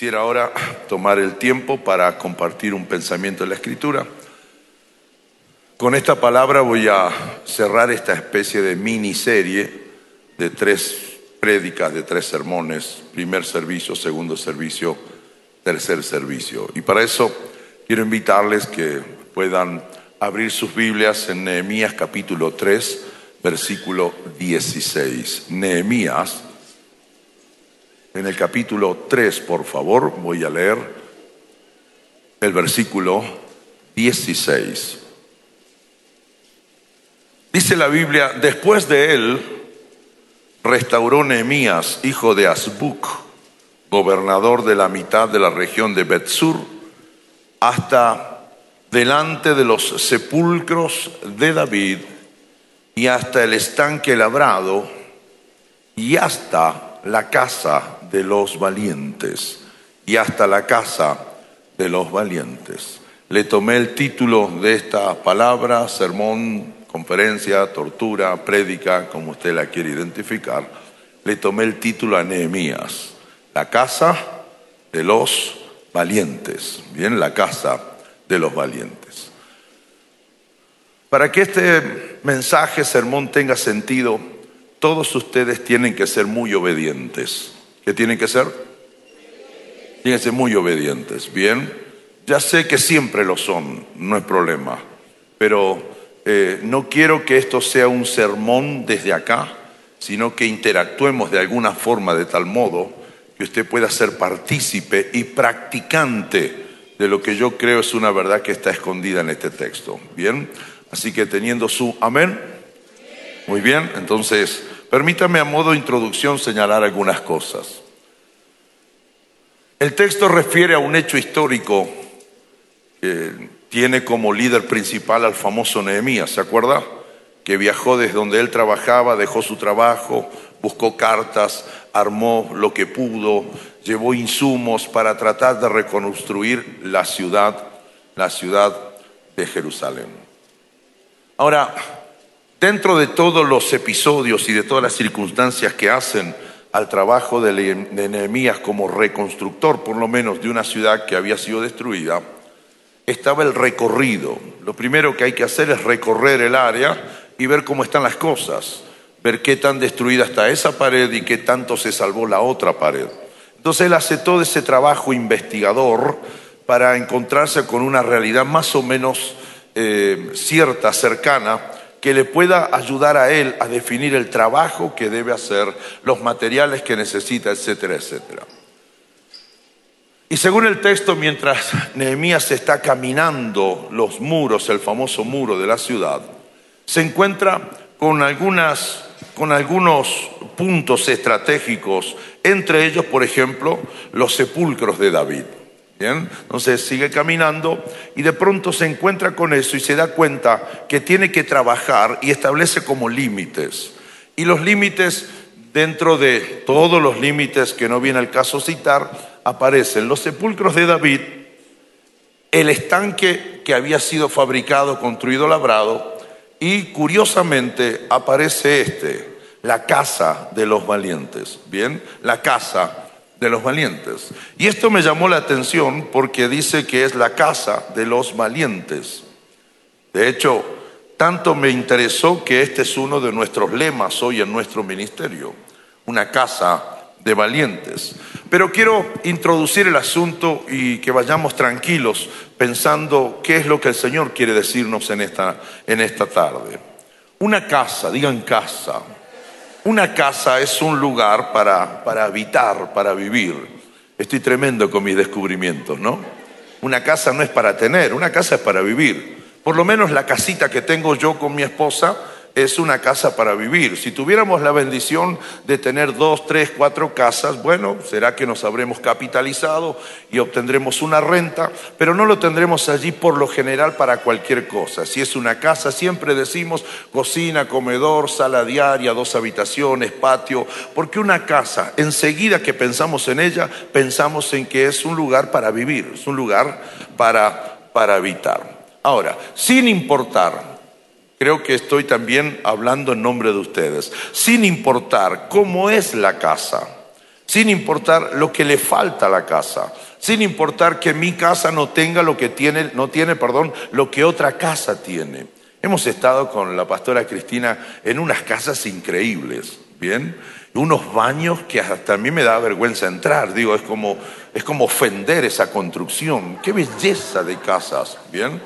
Quisiera ahora tomar el tiempo para compartir un pensamiento de la Escritura. Con esta palabra voy a cerrar esta especie de miniserie de tres prédicas, de tres sermones, primer servicio, segundo servicio, tercer servicio. Y para eso quiero invitarles que puedan abrir sus Biblias en Nehemías capítulo 3, versículo 16. Nehemías en el capítulo 3, por favor, voy a leer el versículo 16. Dice la Biblia, después de él restauró Nehemías, hijo de Asbuc, gobernador de la mitad de la región de Betsur, hasta delante de los sepulcros de David y hasta el estanque labrado y hasta la casa de los valientes y hasta la casa de los valientes. Le tomé el título de esta palabra, sermón, conferencia, tortura, prédica, como usted la quiere identificar. Le tomé el título a Nehemías, la casa de los valientes. Bien, la casa de los valientes. Para que este mensaje, sermón tenga sentido, todos ustedes tienen que ser muy obedientes. ¿Qué tienen que ser? Tienen que ser muy obedientes. Bien, ya sé que siempre lo son, no es problema, pero eh, no quiero que esto sea un sermón desde acá, sino que interactuemos de alguna forma de tal modo que usted pueda ser partícipe y practicante de lo que yo creo es una verdad que está escondida en este texto. Bien, así que teniendo su amén. Muy bien, entonces Permítame a modo de introducción señalar algunas cosas. El texto refiere a un hecho histórico que tiene como líder principal al famoso Nehemías, ¿se acuerda? Que viajó desde donde él trabajaba, dejó su trabajo, buscó cartas, armó lo que pudo, llevó insumos para tratar de reconstruir la ciudad, la ciudad de Jerusalén. Ahora, Dentro de todos los episodios y de todas las circunstancias que hacen al trabajo de Nehemías como reconstructor, por lo menos, de una ciudad que había sido destruida, estaba el recorrido. Lo primero que hay que hacer es recorrer el área y ver cómo están las cosas, ver qué tan destruida está esa pared y qué tanto se salvó la otra pared. Entonces él hace todo ese trabajo investigador para encontrarse con una realidad más o menos eh, cierta, cercana, que le pueda ayudar a él a definir el trabajo que debe hacer, los materiales que necesita, etcétera, etcétera. Y según el texto, mientras Nehemías está caminando los muros, el famoso muro de la ciudad, se encuentra con, algunas, con algunos puntos estratégicos, entre ellos, por ejemplo, los sepulcros de David. Entonces sigue caminando y de pronto se encuentra con eso y se da cuenta que tiene que trabajar y establece como límites. Y los límites, dentro de todos los límites que no viene al caso citar, aparecen los sepulcros de David, el estanque que había sido fabricado, construido, labrado, y curiosamente aparece este, la casa de los valientes. Bien, la casa de los valientes. Y esto me llamó la atención porque dice que es la casa de los valientes. De hecho, tanto me interesó que este es uno de nuestros lemas hoy en nuestro ministerio, una casa de valientes. Pero quiero introducir el asunto y que vayamos tranquilos pensando qué es lo que el Señor quiere decirnos en esta, en esta tarde. Una casa, digan casa, una casa es un lugar para, para habitar, para vivir. Estoy tremendo con mis descubrimientos, ¿no? Una casa no es para tener, una casa es para vivir. Por lo menos la casita que tengo yo con mi esposa es una casa para vivir. Si tuviéramos la bendición de tener dos, tres, cuatro casas, bueno, será que nos habremos capitalizado y obtendremos una renta, pero no lo tendremos allí por lo general para cualquier cosa. Si es una casa, siempre decimos cocina, comedor, sala diaria, dos habitaciones, patio, porque una casa, enseguida que pensamos en ella, pensamos en que es un lugar para vivir, es un lugar para, para habitar. Ahora, sin importar Creo que estoy también hablando en nombre de ustedes, sin importar cómo es la casa, sin importar lo que le falta a la casa, sin importar que mi casa no tenga lo que tiene, no tiene, perdón, lo que otra casa tiene. Hemos estado con la pastora Cristina en unas casas increíbles, ¿bien? Unos baños que hasta a mí me da vergüenza entrar, digo, es como, es como ofender esa construcción. Qué belleza de casas, ¿bien?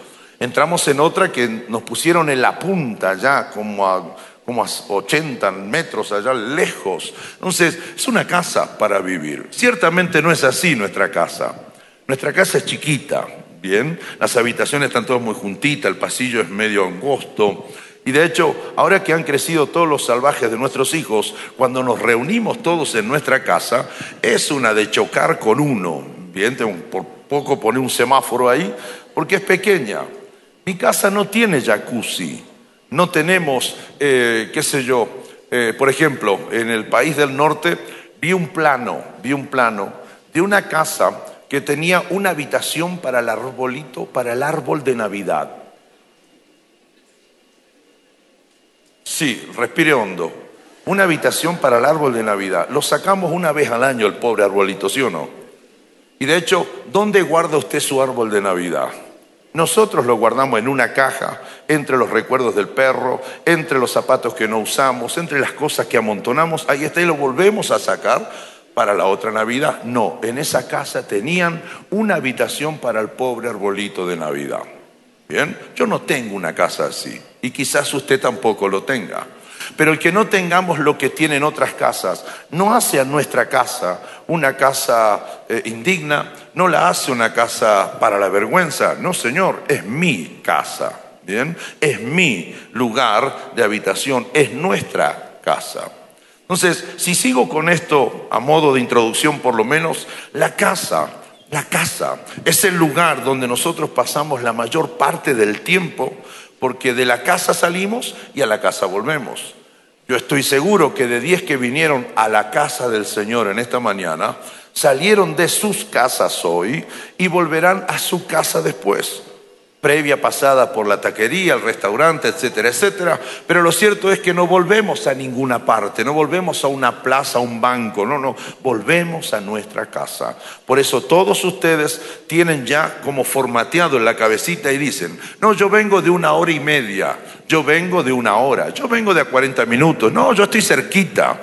Entramos en otra que nos pusieron en la punta ya, como a como a 80 metros allá lejos. Entonces, es una casa para vivir. Ciertamente no es así nuestra casa. Nuestra casa es chiquita, ¿bien? Las habitaciones están todas muy juntitas, el pasillo es medio angosto. Y de hecho, ahora que han crecido todos los salvajes de nuestros hijos, cuando nos reunimos todos en nuestra casa, es una de chocar con uno. Bien, por poco poner un semáforo ahí, porque es pequeña. Mi casa no tiene jacuzzi no tenemos, eh, qué sé yo, eh, por ejemplo, en el país del norte vi un plano, vi un plano de una casa que tenía una habitación para el arbolito, para el árbol de Navidad. Sí, respire hondo. Una habitación para el árbol de Navidad. Lo sacamos una vez al año el pobre arbolito, ¿sí o no? Y de hecho, ¿dónde guarda usted su árbol de Navidad? Nosotros lo guardamos en una caja, entre los recuerdos del perro, entre los zapatos que no usamos, entre las cosas que amontonamos. Ahí está y lo volvemos a sacar para la otra Navidad. No, en esa casa tenían una habitación para el pobre arbolito de Navidad. Bien, yo no tengo una casa así y quizás usted tampoco lo tenga. Pero el que no tengamos lo que tienen otras casas, no hace a nuestra casa una casa eh, indigna, no la hace una casa para la vergüenza. No, Señor, es mi casa, ¿bien? Es mi lugar de habitación, es nuestra casa. Entonces, si sigo con esto a modo de introducción, por lo menos, la casa, la casa es el lugar donde nosotros pasamos la mayor parte del tiempo porque de la casa salimos y a la casa volvemos. Yo estoy seguro que de diez que vinieron a la casa del Señor en esta mañana, salieron de sus casas hoy y volverán a su casa después previa pasada por la taquería, el restaurante, etcétera, etcétera. Pero lo cierto es que no volvemos a ninguna parte, no volvemos a una plaza, a un banco, no, no, volvemos a nuestra casa. Por eso todos ustedes tienen ya como formateado en la cabecita y dicen, no, yo vengo de una hora y media, yo vengo de una hora, yo vengo de a 40 minutos, no, yo estoy cerquita.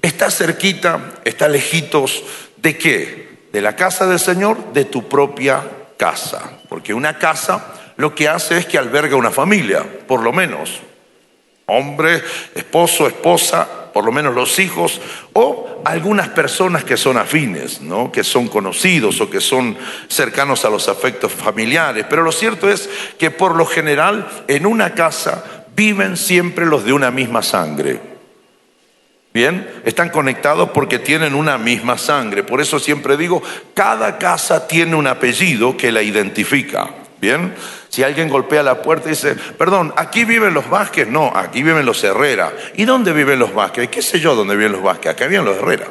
Está cerquita, está lejitos de qué? De la casa del Señor, de tu propia casa. Porque una casa lo que hace es que alberga una familia, por lo menos. Hombre, esposo, esposa, por lo menos los hijos, o algunas personas que son afines, ¿no? que son conocidos o que son cercanos a los afectos familiares. Pero lo cierto es que por lo general en una casa viven siempre los de una misma sangre. Bien, están conectados porque tienen una misma sangre. Por eso siempre digo, cada casa tiene un apellido que la identifica. Bien, si alguien golpea la puerta y dice, perdón, ¿aquí viven los Vázquez? No, aquí viven los Herrera. ¿Y dónde viven los Vázquez? ¿Qué sé yo dónde viven los Vázquez? Acá viven los Herrera.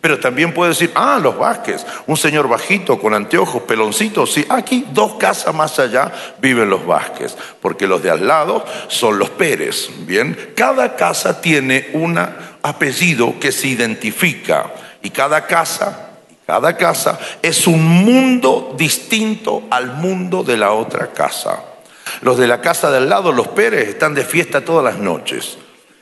Pero también puede decir, ah, los Vázquez, un señor bajito con anteojos, peloncitos, sí, aquí dos casas más allá viven los Vázquez, porque los de al lado son los Pérez, ¿bien? Cada casa tiene un apellido que se identifica y cada casa cada casa es un mundo distinto al mundo de la otra casa. Los de la casa del lado, los Pérez, están de fiesta todas las noches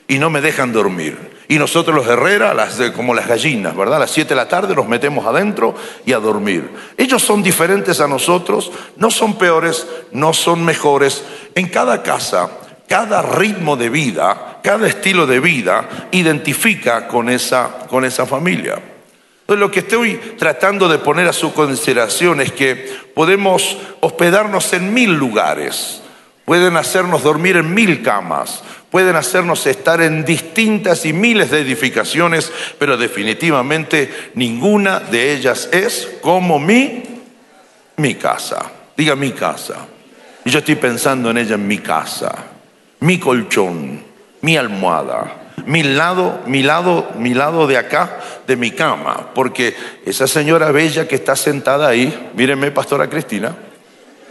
y no me dejan dormir. Y nosotros los Herrera, las como las gallinas, ¿verdad? A las 7 de la tarde nos metemos adentro y a dormir. Ellos son diferentes a nosotros, no son peores, no son mejores. En cada casa, cada ritmo de vida, cada estilo de vida identifica con esa, con esa familia. Entonces lo que estoy tratando de poner a su consideración es que podemos hospedarnos en mil lugares, pueden hacernos dormir en mil camas, pueden hacernos estar en distintas y miles de edificaciones, pero definitivamente ninguna de ellas es como mi, mi casa. Diga mi casa. Y yo estoy pensando en ella en mi casa, mi colchón, mi almohada, mi lado, mi lado, mi lado de acá de mi cama, porque esa señora bella que está sentada ahí, míreme, pastora Cristina,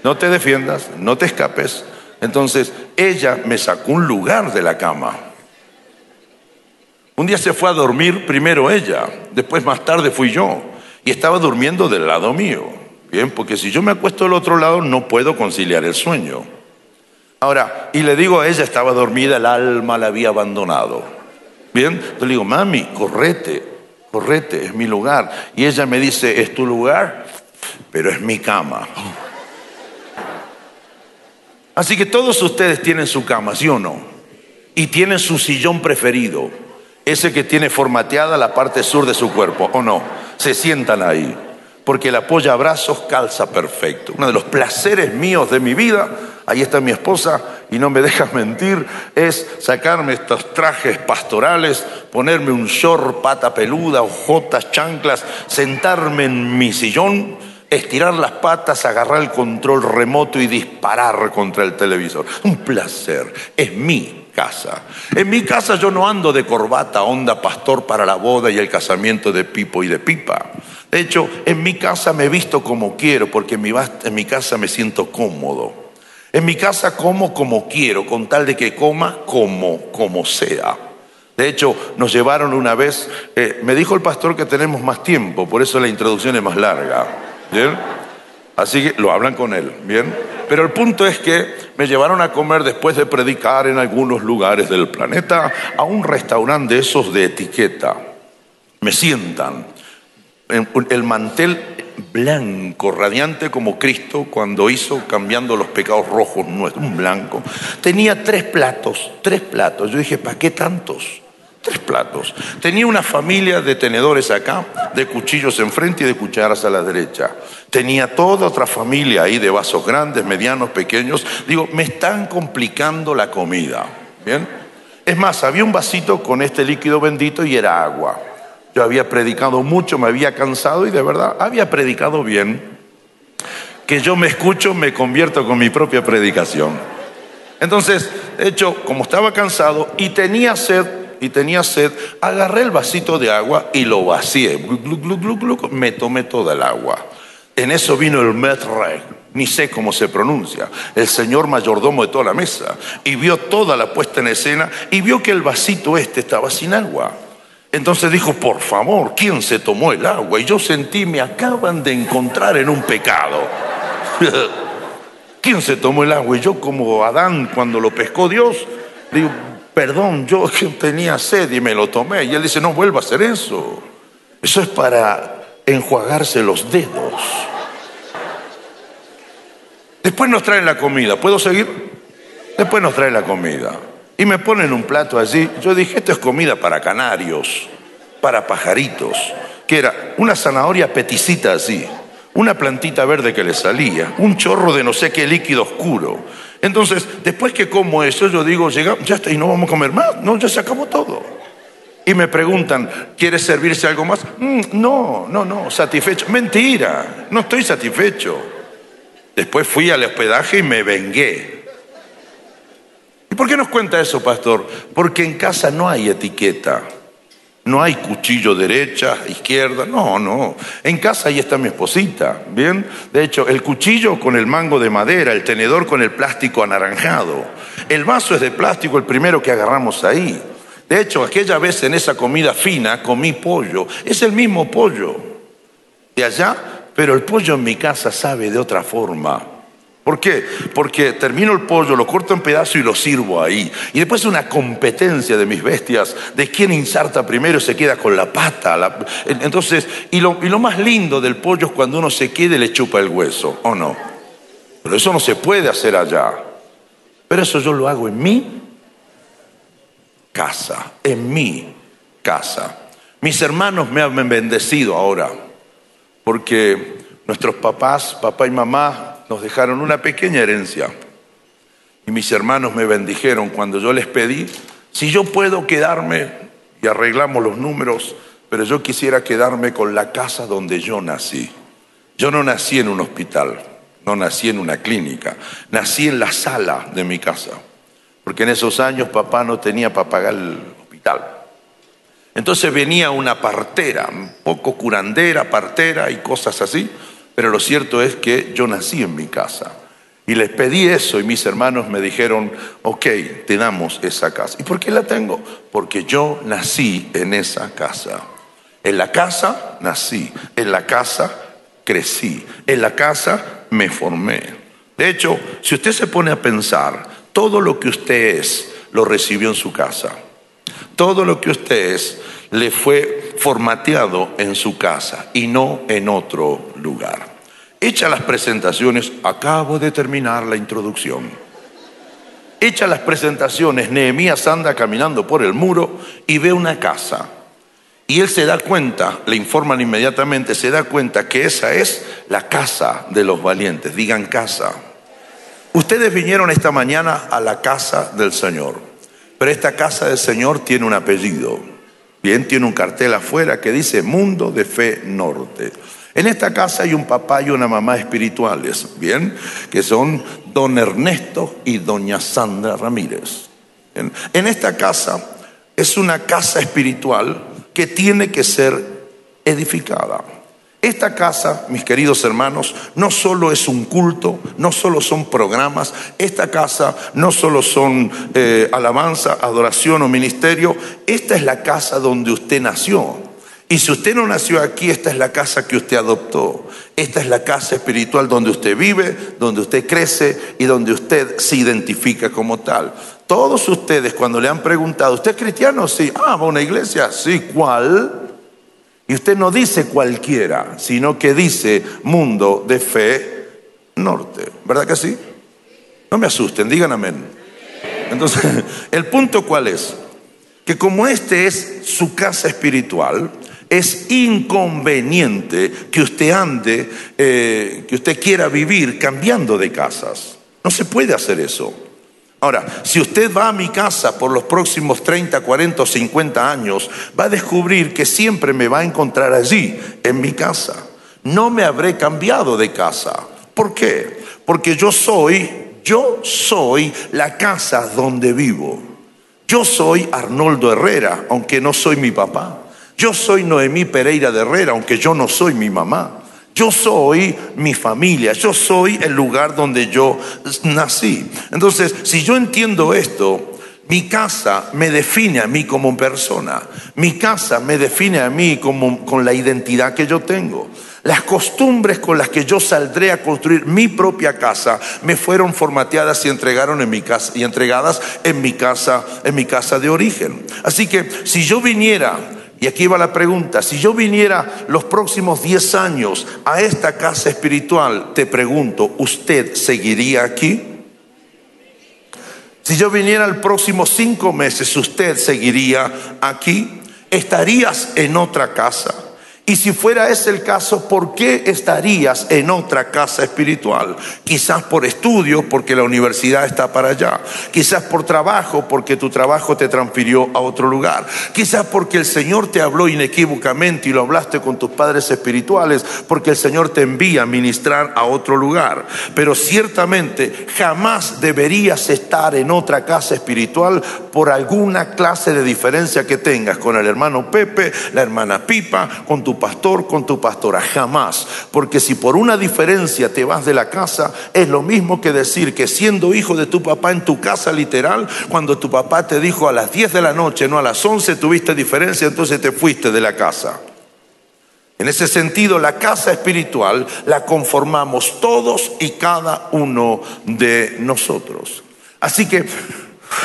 no te defiendas, no te escapes. Entonces, ella me sacó un lugar de la cama. Un día se fue a dormir primero ella, después más tarde fui yo, y estaba durmiendo del lado mío. Bien, porque si yo me acuesto del otro lado no puedo conciliar el sueño. Ahora, y le digo a ella, estaba dormida, el alma la había abandonado. Bien, le digo, mami, correte, correte, es mi lugar. Y ella me dice, es tu lugar, pero es mi cama. Así que todos ustedes tienen su cama, ¿sí o no? Y tienen su sillón preferido, ese que tiene formateada la parte sur de su cuerpo, ¿o no? Se sientan ahí, porque el apoya brazos calza perfecto. Uno de los placeres míos de mi vida, ahí está mi esposa y no me dejas mentir, es sacarme estos trajes pastorales, ponerme un short, pata peluda, ojotas, chanclas, sentarme en mi sillón estirar las patas, agarrar el control remoto y disparar contra el televisor. Un placer. Es mi casa. En mi casa yo no ando de corbata, onda pastor para la boda y el casamiento de Pipo y de Pipa. De hecho, en mi casa me visto como quiero, porque en mi casa me siento cómodo. En mi casa como como quiero, con tal de que coma como, como sea. De hecho, nos llevaron una vez, eh, me dijo el pastor que tenemos más tiempo, por eso la introducción es más larga. ¿Bien? Así que lo hablan con él, ¿bien? Pero el punto es que me llevaron a comer después de predicar en algunos lugares del planeta a un restaurante de esos de etiqueta. Me sientan. El mantel blanco, radiante como Cristo cuando hizo cambiando los pecados rojos nuestros, un blanco. Tenía tres platos, tres platos. Yo dije, ¿para qué tantos? Tres platos. Tenía una familia de tenedores acá, de cuchillos enfrente y de cucharas a la derecha. Tenía toda otra familia ahí de vasos grandes, medianos, pequeños. Digo, me están complicando la comida. ¿Bien? Es más, había un vasito con este líquido bendito y era agua. Yo había predicado mucho, me había cansado y de verdad había predicado bien. Que yo me escucho, me convierto con mi propia predicación. Entonces, de hecho, como estaba cansado y tenía sed, y tenía sed, agarré el vasito de agua y lo vacié. me tomé toda el agua. En eso vino el maître, ni sé cómo se pronuncia, el señor mayordomo de toda la mesa, y vio toda la puesta en escena y vio que el vasito este estaba sin agua. Entonces dijo, por favor, ¿quién se tomó el agua? Y yo sentí, me acaban de encontrar en un pecado. ¿Quién se tomó el agua? Y yo como Adán cuando lo pescó Dios, digo, perdón, yo tenía sed y me lo tomé. Y él dice, no vuelva a hacer eso. Eso es para enjuagarse los dedos. Después nos traen la comida. ¿Puedo seguir? Después nos traen la comida. Y me ponen un plato allí. Yo dije, esto es comida para canarios, para pajaritos. Que era una zanahoria peticita así, una plantita verde que le salía, un chorro de no sé qué líquido oscuro entonces, después que como eso, yo digo, llega, ya está, y no vamos a comer más. No, ya se acabó todo. Y me preguntan, ¿quieres servirse algo más? Mm, no, no, no, satisfecho. Mentira, no estoy satisfecho. Después fui al hospedaje y me vengué. ¿Y por qué nos cuenta eso, pastor? Porque en casa no hay etiqueta. No hay cuchillo derecha, izquierda, no, no. En casa ahí está mi esposita, ¿bien? De hecho, el cuchillo con el mango de madera, el tenedor con el plástico anaranjado. El vaso es de plástico, el primero que agarramos ahí. De hecho, aquella vez en esa comida fina comí pollo. Es el mismo pollo de allá, pero el pollo en mi casa sabe de otra forma. ¿Por qué? Porque termino el pollo, lo corto en pedazos y lo sirvo ahí. Y después una competencia de mis bestias, de quién inserta primero y se queda con la pata. Entonces, y lo, y lo más lindo del pollo es cuando uno se queda y le chupa el hueso, ¿o no? Pero eso no se puede hacer allá. Pero eso yo lo hago en mi casa, en mi casa. Mis hermanos me han bendecido ahora, porque nuestros papás, papá y mamá, nos dejaron una pequeña herencia. Y mis hermanos me bendijeron cuando yo les pedí, si yo puedo quedarme, y arreglamos los números, pero yo quisiera quedarme con la casa donde yo nací. Yo no nací en un hospital, no nací en una clínica, nací en la sala de mi casa, porque en esos años papá no tenía para pagar el hospital. Entonces venía una partera, un poco curandera, partera y cosas así, pero lo cierto es que yo nací en mi casa. Y les pedí eso y mis hermanos me dijeron, ok, te damos esa casa. ¿Y por qué la tengo? Porque yo nací en esa casa. En la casa nací, en la casa crecí, en la casa me formé. De hecho, si usted se pone a pensar, todo lo que usted es lo recibió en su casa. Todo lo que usted es le fue formateado en su casa y no en otro lugar. Hecha las presentaciones, acabo de terminar la introducción. Hecha las presentaciones, Nehemías anda caminando por el muro y ve una casa. Y él se da cuenta, le informan inmediatamente, se da cuenta que esa es la casa de los valientes. Digan casa. Ustedes vinieron esta mañana a la casa del Señor, pero esta casa del Señor tiene un apellido. Bien, tiene un cartel afuera que dice Mundo de Fe Norte. En esta casa hay un papá y una mamá espirituales, bien, que son don Ernesto y doña Sandra Ramírez. En esta casa es una casa espiritual que tiene que ser edificada. Esta casa, mis queridos hermanos, no solo es un culto, no solo son programas, esta casa no solo son eh, alabanza, adoración o ministerio, esta es la casa donde usted nació. Y si usted no nació aquí, esta es la casa que usted adoptó. Esta es la casa espiritual donde usted vive, donde usted crece y donde usted se identifica como tal. Todos ustedes cuando le han preguntado, ¿usted es cristiano? Sí. Ah, ¿va a una iglesia? Sí. ¿Cuál? Y usted no dice cualquiera, sino que dice mundo de fe norte. ¿Verdad que sí? No me asusten, digan amén. Entonces, el punto cuál es? Que como este es su casa espiritual, es inconveniente que usted ande, eh, que usted quiera vivir cambiando de casas. No se puede hacer eso. Ahora, si usted va a mi casa por los próximos 30, 40 o 50 años, va a descubrir que siempre me va a encontrar allí, en mi casa. No me habré cambiado de casa. ¿Por qué? Porque yo soy, yo soy la casa donde vivo. Yo soy Arnoldo Herrera, aunque no soy mi papá. Yo soy Noemí Pereira de Herrera, aunque yo no soy mi mamá. Yo soy mi familia, yo soy el lugar donde yo nací. Entonces, si yo entiendo esto, mi casa me define a mí como persona. Mi casa me define a mí como, con la identidad que yo tengo. Las costumbres con las que yo saldré a construir mi propia casa me fueron formateadas y entregaron en mi casa y entregadas en mi casa, en mi casa de origen. Así que si yo viniera y aquí va la pregunta, si yo viniera los próximos 10 años a esta casa espiritual, te pregunto, ¿usted seguiría aquí? Si yo viniera el próximo cinco meses, ¿usted seguiría aquí? ¿Estarías en otra casa? Y si fuera ese el caso, ¿por qué estarías en otra casa espiritual? Quizás por estudio, porque la universidad está para allá. Quizás por trabajo, porque tu trabajo te transfirió a otro lugar. Quizás porque el Señor te habló inequívocamente y lo hablaste con tus padres espirituales, porque el Señor te envía a ministrar a otro lugar. Pero ciertamente jamás deberías estar en otra casa espiritual por alguna clase de diferencia que tengas con el hermano Pepe, la hermana Pipa, con tu pastor con tu pastora, jamás. Porque si por una diferencia te vas de la casa, es lo mismo que decir que siendo hijo de tu papá en tu casa literal, cuando tu papá te dijo a las 10 de la noche, no a las 11 tuviste diferencia, entonces te fuiste de la casa. En ese sentido, la casa espiritual la conformamos todos y cada uno de nosotros. Así que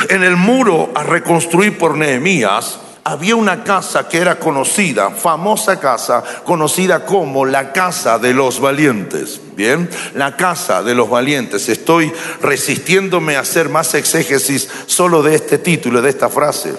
en el muro a reconstruir por Nehemías, había una casa que era conocida, famosa casa, conocida como la casa de los valientes. Bien, la casa de los valientes. Estoy resistiéndome a hacer más exégesis solo de este título, de esta frase.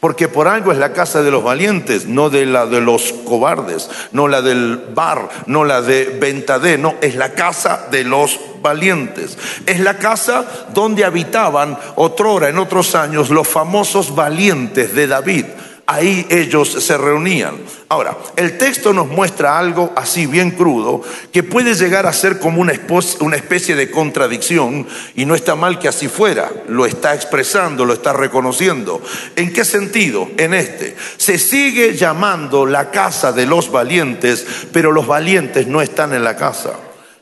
Porque por algo es la casa de los valientes, no de la de los cobardes, no la del bar, no la de Ventadé, no, es la casa de los valientes. Es la casa donde habitaban otrora, en otros años, los famosos valientes de David ahí ellos se reunían. Ahora, el texto nos muestra algo así bien crudo, que puede llegar a ser como una, especie de contradicción, y no está mal que así fuera, lo está expresando, lo está reconociendo. ¿En qué sentido? En este. Se sigue llamando la casa de los valientes, pero los valientes no están en la casa.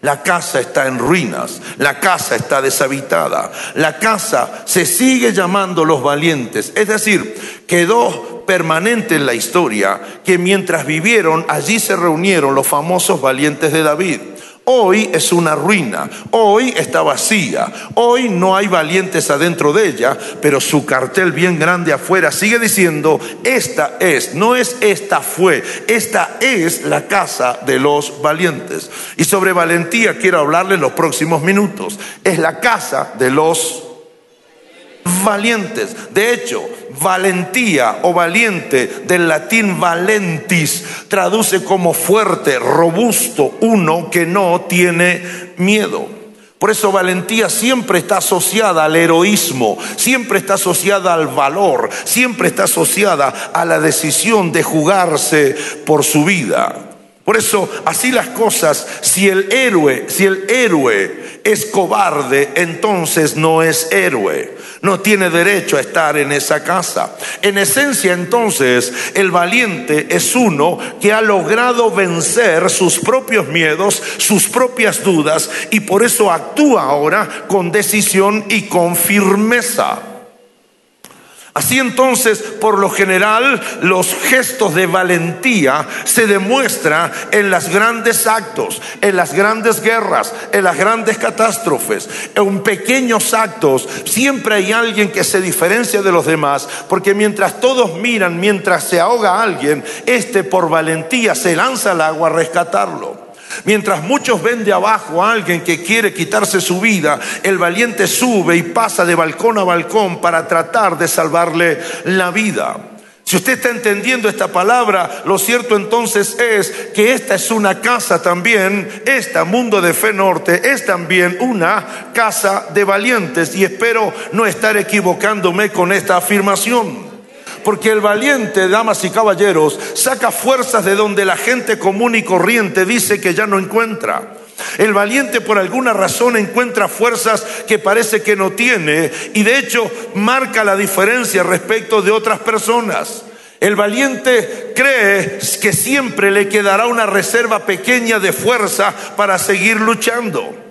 La casa está en ruinas, la casa está deshabitada, la casa se sigue llamando los valientes. Es decir, quedó permanente en la historia que mientras vivieron allí se reunieron los famosos valientes de David. Hoy es una ruina, hoy está vacía, hoy no hay valientes adentro de ella, pero su cartel bien grande afuera sigue diciendo, esta es, no es esta fue, esta es la casa de los valientes. Y sobre valentía quiero hablarle en los próximos minutos, es la casa de los valientes. De hecho, valentía o valiente del latín valentis traduce como fuerte, robusto, uno que no tiene miedo. Por eso valentía siempre está asociada al heroísmo, siempre está asociada al valor, siempre está asociada a la decisión de jugarse por su vida. Por eso, así las cosas, si el héroe, si el héroe es cobarde, entonces no es héroe no tiene derecho a estar en esa casa. En esencia entonces el valiente es uno que ha logrado vencer sus propios miedos, sus propias dudas y por eso actúa ahora con decisión y con firmeza. Así entonces, por lo general, los gestos de valentía se demuestran en los grandes actos, en las grandes guerras, en las grandes catástrofes, en pequeños actos. Siempre hay alguien que se diferencia de los demás, porque mientras todos miran, mientras se ahoga alguien, este por valentía se lanza al agua a rescatarlo. Mientras muchos ven de abajo a alguien que quiere quitarse su vida, el valiente sube y pasa de balcón a balcón para tratar de salvarle la vida. Si usted está entendiendo esta palabra, lo cierto entonces es que esta es una casa también, esta Mundo de Fe Norte es también una casa de valientes y espero no estar equivocándome con esta afirmación. Porque el valiente, damas y caballeros, saca fuerzas de donde la gente común y corriente dice que ya no encuentra. El valiente por alguna razón encuentra fuerzas que parece que no tiene y de hecho marca la diferencia respecto de otras personas. El valiente cree que siempre le quedará una reserva pequeña de fuerza para seguir luchando.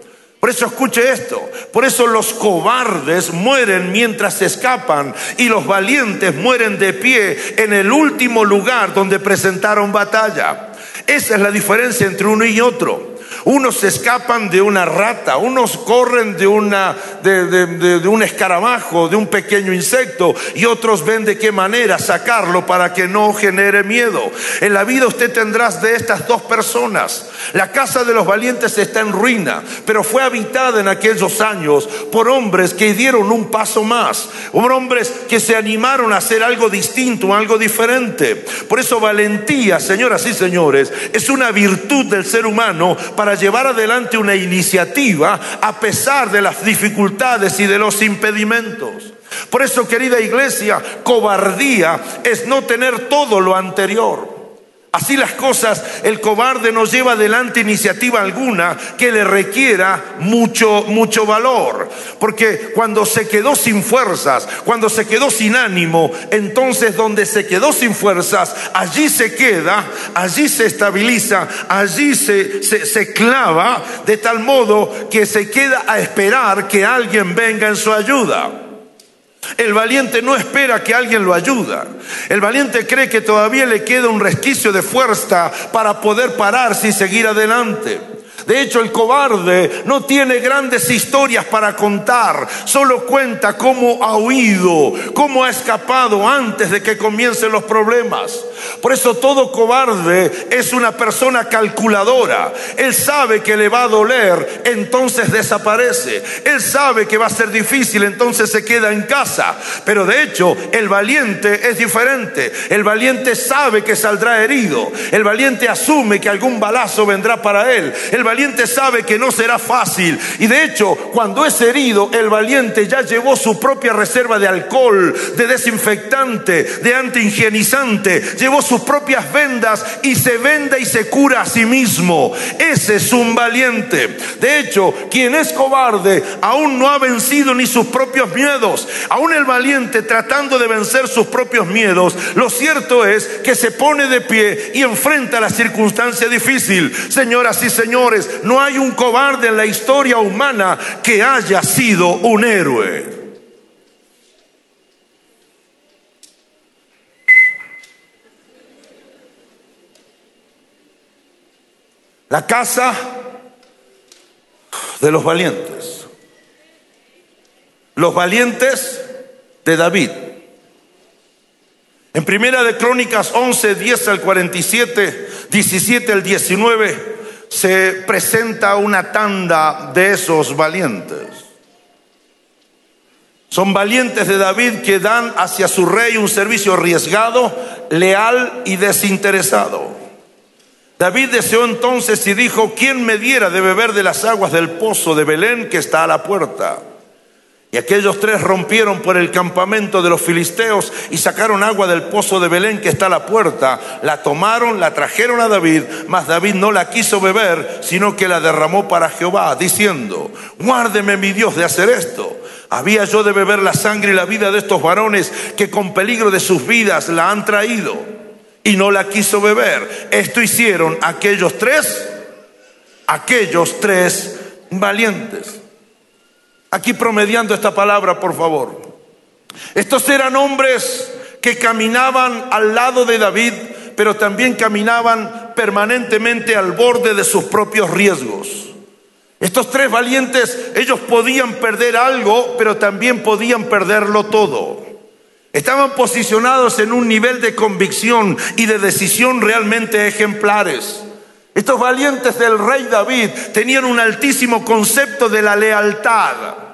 Por eso escuche esto. Por eso los cobardes mueren mientras escapan y los valientes mueren de pie en el último lugar donde presentaron batalla. Esa es la diferencia entre uno y otro. Unos se escapan de una rata, unos corren de, una, de, un escarabajo, de un pequeño insecto, y otros ven de qué manera sacarlo para que no genere miedo. En la vida usted tendrá de estas dos personas. La casa de los valientes está en ruina, pero fue habitada en aquellos años por hombres que dieron un paso más, por hombres que se animaron a hacer algo distinto, algo diferente. Por eso valentía, señoras y señores, es una virtud del ser humano para llevar adelante una iniciativa a pesar de las dificultades y de los impedimentos. Por eso, querida iglesia, cobardía es no tener todo lo anterior. Así las cosas, el cobarde no lleva adelante iniciativa alguna que le requiera mucho, mucho valor. Porque cuando se quedó sin fuerzas, cuando se quedó sin ánimo, entonces donde se quedó sin fuerzas, allí se queda, allí se estabiliza, allí se, se, se clava, de tal modo que se queda a esperar que alguien venga en su ayuda. El valiente no espera que alguien lo ayude. El valiente cree que todavía le queda un resquicio de fuerza para poder pararse y seguir adelante. De hecho, el cobarde no tiene grandes historias para contar, solo cuenta cómo ha huido, cómo ha escapado antes de que comiencen los problemas. Por eso todo cobarde es una persona calculadora. Él sabe que le va a doler, entonces desaparece. Él sabe que va a ser difícil, entonces se queda en casa. Pero de hecho, el valiente es diferente. El valiente sabe que saldrá herido. El valiente asume que algún balazo vendrá para él. Sabe que no será fácil. Y de hecho, cuando es herido, el valiente ya llevó su propia reserva de alcohol, de desinfectante, de antihigienizante, llevó sus propias vendas y se venda y se cura a sí mismo. Ese es un valiente. De hecho, quien es cobarde aún no ha vencido ni sus propios miedos. Aún el valiente tratando de vencer sus propios miedos, lo cierto es que se pone de pie y enfrenta la circunstancia difícil. Señoras y señores, No hay un cobarde en la historia humana que haya sido un héroe. La casa de los valientes. Los valientes de David. En Primera de Crónicas 11, 10 al 47, 17 al 19, se presenta una tanda de esos valientes. Son valientes de David que dan hacia su rey un servicio arriesgado, leal y desinteresado. David deseó entonces y dijo, ¿quién me diera de beber de las aguas del pozo de Belén que está a la puerta? Y aquellos tres rompieron por el campamento de los filisteos y sacaron agua del pozo de Belén que está a la puerta. La tomaron, la trajeron a David, mas David no la quiso beber, sino que la derramó para Jehová, diciendo, guárdeme mi Dios de hacer esto. Había yo de beber la sangre y la vida de estos varones que con peligro de sus vidas la han traído. Y no la quiso beber. Esto hicieron aquellos tres, aquellos tres valientes. Aquí promediando esta palabra, por favor. Estos eran hombres que caminaban al lado de David, pero también caminaban permanentemente al borde de sus propios riesgos. Estos tres valientes, ellos podían perder algo, pero también podían perderlo todo. Estaban posicionados en un nivel de convicción y de decisión realmente ejemplares. Estos valientes del rey David tenían un altísimo concepto de la lealtad.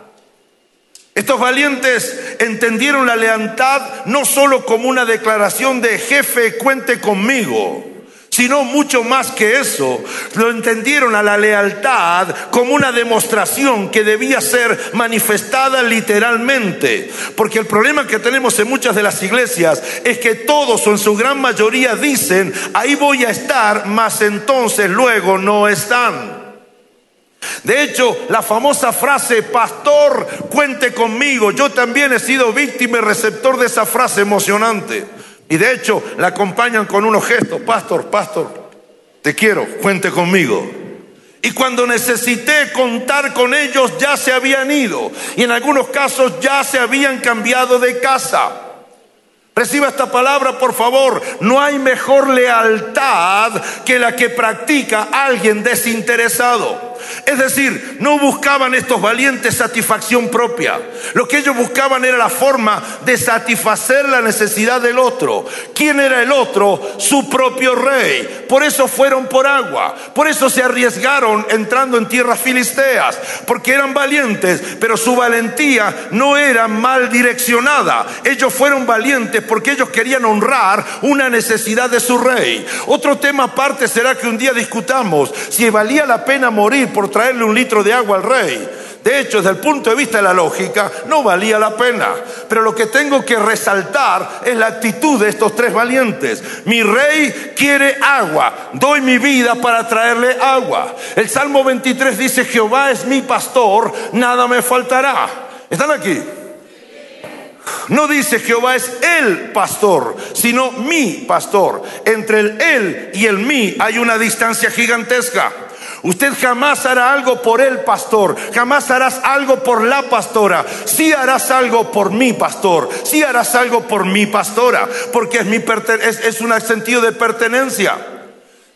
Estos valientes entendieron la lealtad no solo como una declaración de jefe, cuente conmigo, sino mucho más que eso. Lo entendieron a la lealtad como una demostración que debía ser manifestada literalmente. Porque el problema que tenemos en muchas de las iglesias es que todos o en su gran mayoría dicen, ahí voy a estar, mas entonces luego no están. De hecho, la famosa frase, pastor, cuente conmigo, yo también he sido víctima y receptor de esa frase emocionante. Y de hecho, la acompañan con unos gestos, pastor, pastor, te quiero, cuente conmigo. Y cuando necesité contar con ellos, ya se habían ido. Y en algunos casos ya se habían cambiado de casa. Reciba esta palabra, por favor. No hay mejor lealtad que la que practica alguien desinteresado. Es decir, no buscaban estos valientes satisfacción propia. Lo que ellos buscaban era la forma de satisfacer la necesidad del otro. ¿Quién era el otro? Su propio rey. Por eso fueron por agua. Por eso se arriesgaron entrando en tierras filisteas. Porque eran valientes, pero su valentía no era mal direccionada. Ellos fueron valientes porque ellos querían honrar una necesidad de su rey. Otro tema aparte será que un día discutamos si valía la pena morir por traerle un litro de agua al rey. De hecho, desde el punto de vista de la lógica, no valía la pena. Pero lo que tengo que resaltar es la actitud de estos tres valientes. Mi rey quiere agua, doy mi vida para traerle agua. El Salmo 23 dice, Jehová es mi pastor, nada me faltará. ¿Están aquí? No dice Jehová es el pastor, sino mi pastor. Entre el él y el mí hay una distancia gigantesca. Usted jamás hará algo por el pastor, jamás harás algo por la pastora. Sí harás algo por mi pastor, sí harás algo por mi pastora, porque es, mi es, es un sentido de pertenencia.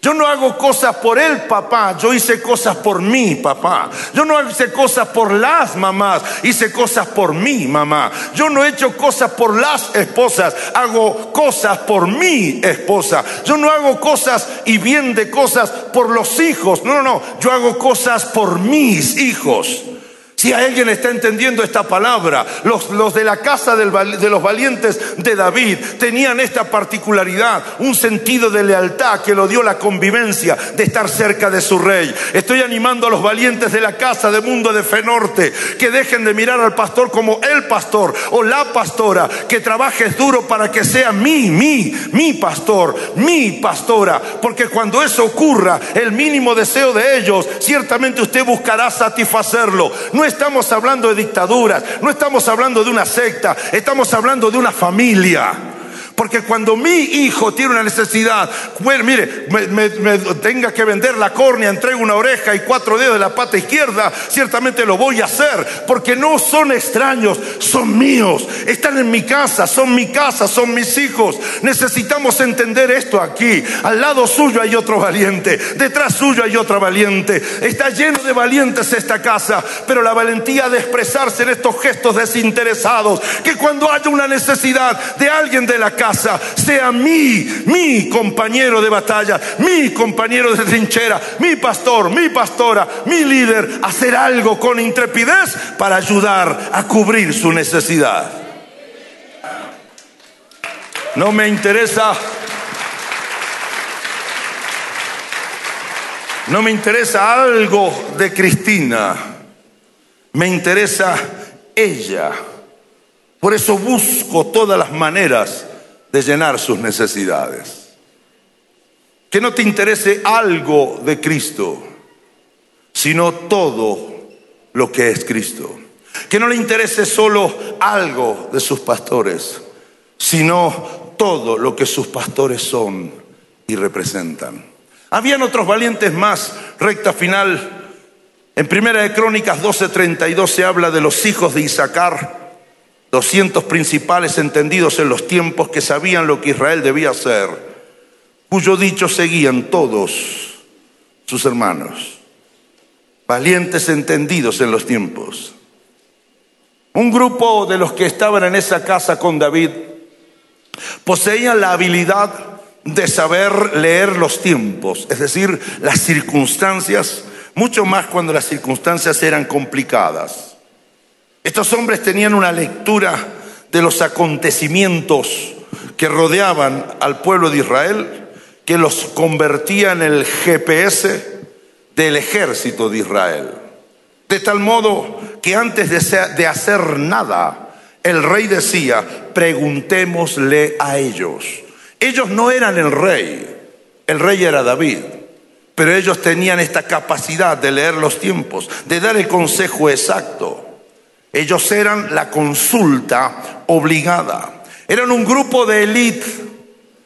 Yo no hago cosas por el papá, yo hice cosas por mi papá. Yo no hice cosas por las mamás, hice cosas por mi mamá. Yo no he hecho cosas por las esposas, hago cosas por mi esposa. Yo no hago cosas y bien de cosas por los hijos. No, no, no, yo hago cosas por mis hijos. Si alguien está entendiendo esta palabra, los, de la casa de los valientes de David tenían esta particularidad, un sentido de lealtad que lo dio la convivencia de estar cerca de su rey. Estoy animando a los valientes de la casa de Mundo de Fenorte que dejen de mirar al pastor como el pastor o la pastora, que trabajes duro para que sea mi, mi, mi pastor, mi pastora, porque cuando eso ocurra, el mínimo deseo de ellos, ciertamente usted buscará satisfacerlo. No estamos hablando de dictaduras, no estamos hablando de una secta, estamos hablando de una familia. Porque cuando mi hijo tiene una necesidad, mire, me, tenga que vender la córnea, entrego una oreja y cuatro dedos de la pata izquierda, ciertamente lo voy a hacer, porque no son extraños, son míos, están en mi casa, son mi casa, son mis hijos. Necesitamos entender esto aquí. Al lado suyo hay otro valiente, detrás suyo hay otra valiente. Está lleno de valientes esta casa, pero la valentía de expresarse en estos gestos desinteresados, que cuando haya una necesidad de alguien de la casa, sea mi, mi compañero de batalla, mi compañero de trinchera, mi pastor, mi pastora, mi líder, hacer algo con intrepidez para ayudar a cubrir su necesidad. No me interesa No me interesa algo de Cristina, me interesa ella. Por eso busco todas las maneras de llenar sus necesidades. Que no te interese algo de Cristo, sino todo lo que es Cristo. Que no le interese solo algo de sus pastores, sino todo lo que sus pastores son y representan. Habían otros valientes más, recta final. En Primera de Crónicas 12:32 se habla de los hijos de Isaacar 200 principales entendidos en los tiempos que sabían lo que Israel debía hacer, cuyo dicho seguían todos sus hermanos, valientes entendidos en los tiempos. Un grupo de los que estaban en esa casa con David poseían la habilidad de saber leer los tiempos, es decir, las circunstancias, mucho más cuando las circunstancias eran complicadas. Estos hombres tenían una lectura de los acontecimientos que rodeaban al pueblo de Israel, que los convertía en el GPS del ejército de Israel. De tal modo que antes de hacer nada, el rey decía, preguntémosle a ellos. Ellos no eran el rey, el rey era David, pero ellos tenían esta capacidad de leer los tiempos, de dar el consejo exacto. Ellos eran la consulta obligada. Eran un grupo de élite,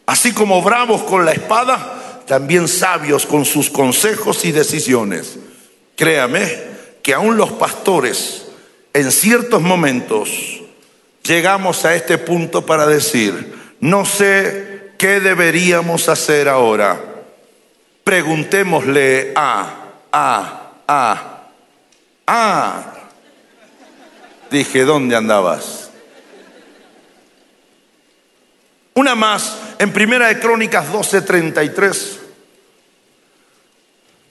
así como bravos con la espada, también sabios con sus consejos y decisiones. Créame que aún los pastores en ciertos momentos llegamos a este punto para decir, no sé qué deberíamos hacer ahora. Preguntémosle a, a, a, a, Dije, ¿dónde andabas? Una más, en Primera de Crónicas 12:33,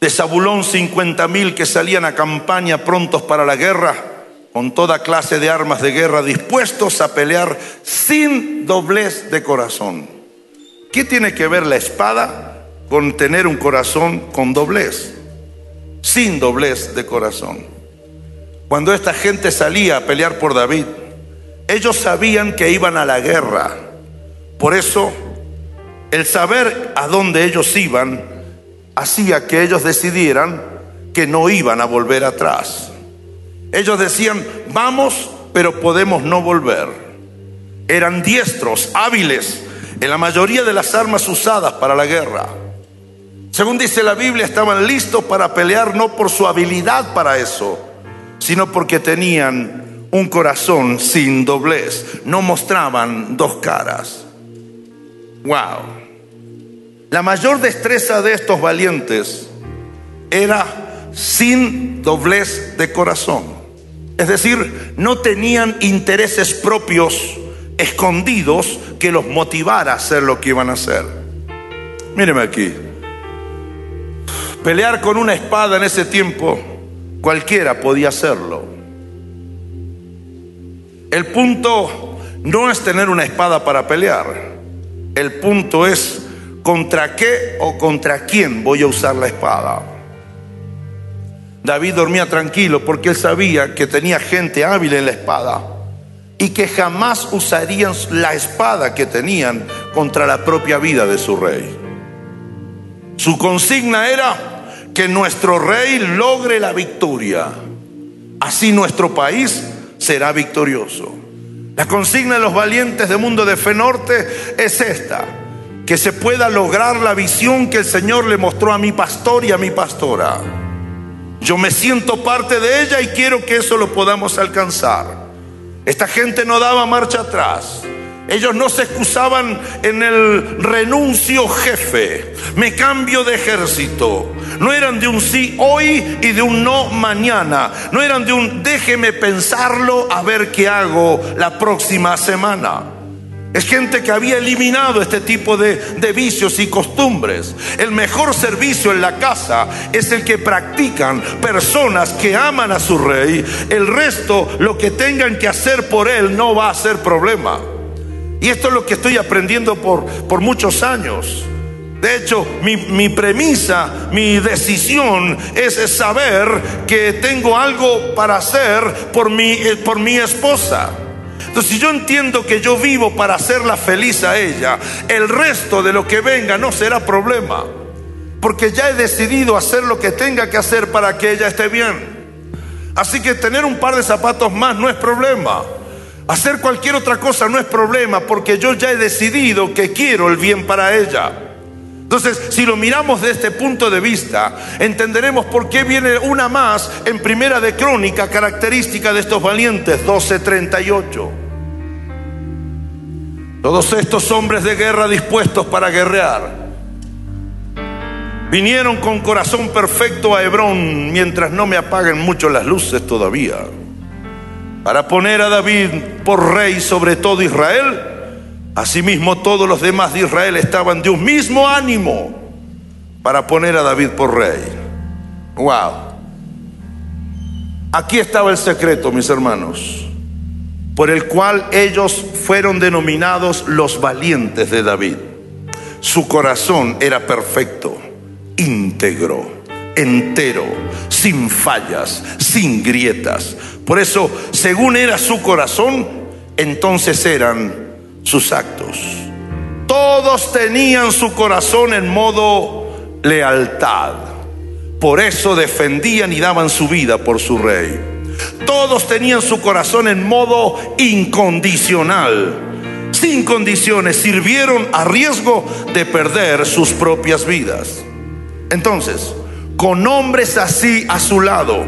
de Zabulón 50 mil que salían a campaña prontos para la guerra, con toda clase de armas de guerra, dispuestos a pelear sin doblez de corazón. ¿Qué tiene que ver la espada con tener un corazón con doblez? Sin doblez de corazón. Cuando esta gente salía a pelear por David, ellos sabían que iban a la guerra. Por eso, el saber a dónde ellos iban hacía que ellos decidieran que no iban a volver atrás. Ellos decían, vamos, pero podemos no volver. Eran diestros, hábiles en la mayoría de las armas usadas para la guerra. Según dice la Biblia, estaban listos para pelear no por su habilidad para eso, sino porque tenían un corazón sin doblez, no mostraban dos caras. Wow. La mayor destreza de estos valientes era sin doblez de corazón. Es decir, no tenían intereses propios escondidos que los motivara a hacer lo que iban a hacer. Míreme aquí. Pelear con una espada en ese tiempo Cualquiera podía hacerlo. El punto no es tener una espada para pelear. El punto es contra qué o contra quién voy a usar la espada. David dormía tranquilo porque él sabía que tenía gente hábil en la espada y que jamás usarían la espada que tenían contra la propia vida de su rey. Su consigna era que nuestro rey logre la victoria. Así nuestro país será victorioso. La consigna de los valientes del mundo de Fe Norte es esta, que se pueda lograr la visión que el Señor le mostró a mi pastor y a mi pastora. Yo me siento parte de ella y quiero que eso lo podamos alcanzar. Esta gente no daba marcha atrás. Ellos no se excusaban en el renuncio jefe, me cambio de ejército. No eran de un sí hoy y de un no mañana. No eran de un déjeme pensarlo a ver qué hago la próxima semana. Es gente que había eliminado este tipo de, vicios y costumbres. El mejor servicio en la casa es el que practican personas que aman a su rey. El resto, lo que tengan que hacer por él, no va a ser problema. Y esto es lo que estoy aprendiendo por, por muchos años. De hecho, mi, mi, premisa, mi decisión es saber que tengo algo para hacer por mi, eh, por mi esposa. Entonces, si yo entiendo que yo vivo para hacerla feliz a ella, el resto de lo que venga no será problema. Porque ya he decidido hacer lo que tenga que hacer para que ella esté bien. Así que tener un par de zapatos más no es problema. Hacer cualquier otra cosa no es problema porque yo ya he decidido que quiero el bien para ella. Entonces, si lo miramos de este punto de vista, entenderemos por qué viene una más en Primera de Crónica, característica de estos valientes, 12:38. Todos estos hombres de guerra dispuestos para guerrear vinieron con corazón perfecto a Hebrón mientras no me apaguen mucho las luces todavía para poner a David por rey sobre todo Israel, asimismo todos los demás de Israel estaban de un mismo ánimo para poner a David por rey. Wow. Aquí estaba el secreto, mis hermanos, por el cual ellos fueron denominados los valientes de David. Su corazón era perfecto, íntegro, entero, sin fallas, sin grietas. Por eso, según era su corazón, entonces eran sus actos. Todos tenían su corazón en modo lealtad. Por eso defendían y daban su vida por su rey. Todos tenían su corazón en modo incondicional. Sin condiciones, sirvieron a riesgo de perder sus propias vidas. Entonces, con hombres así a su lado,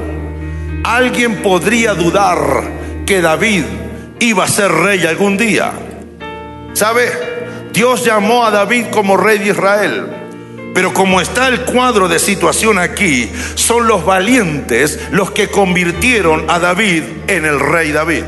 ¿Alguien podría dudar que David iba a ser rey algún día? ¿Sabe? Dios llamó a David como rey de Israel. Pero como está el cuadro de situación aquí, son los valientes los que convirtieron a David en el rey David.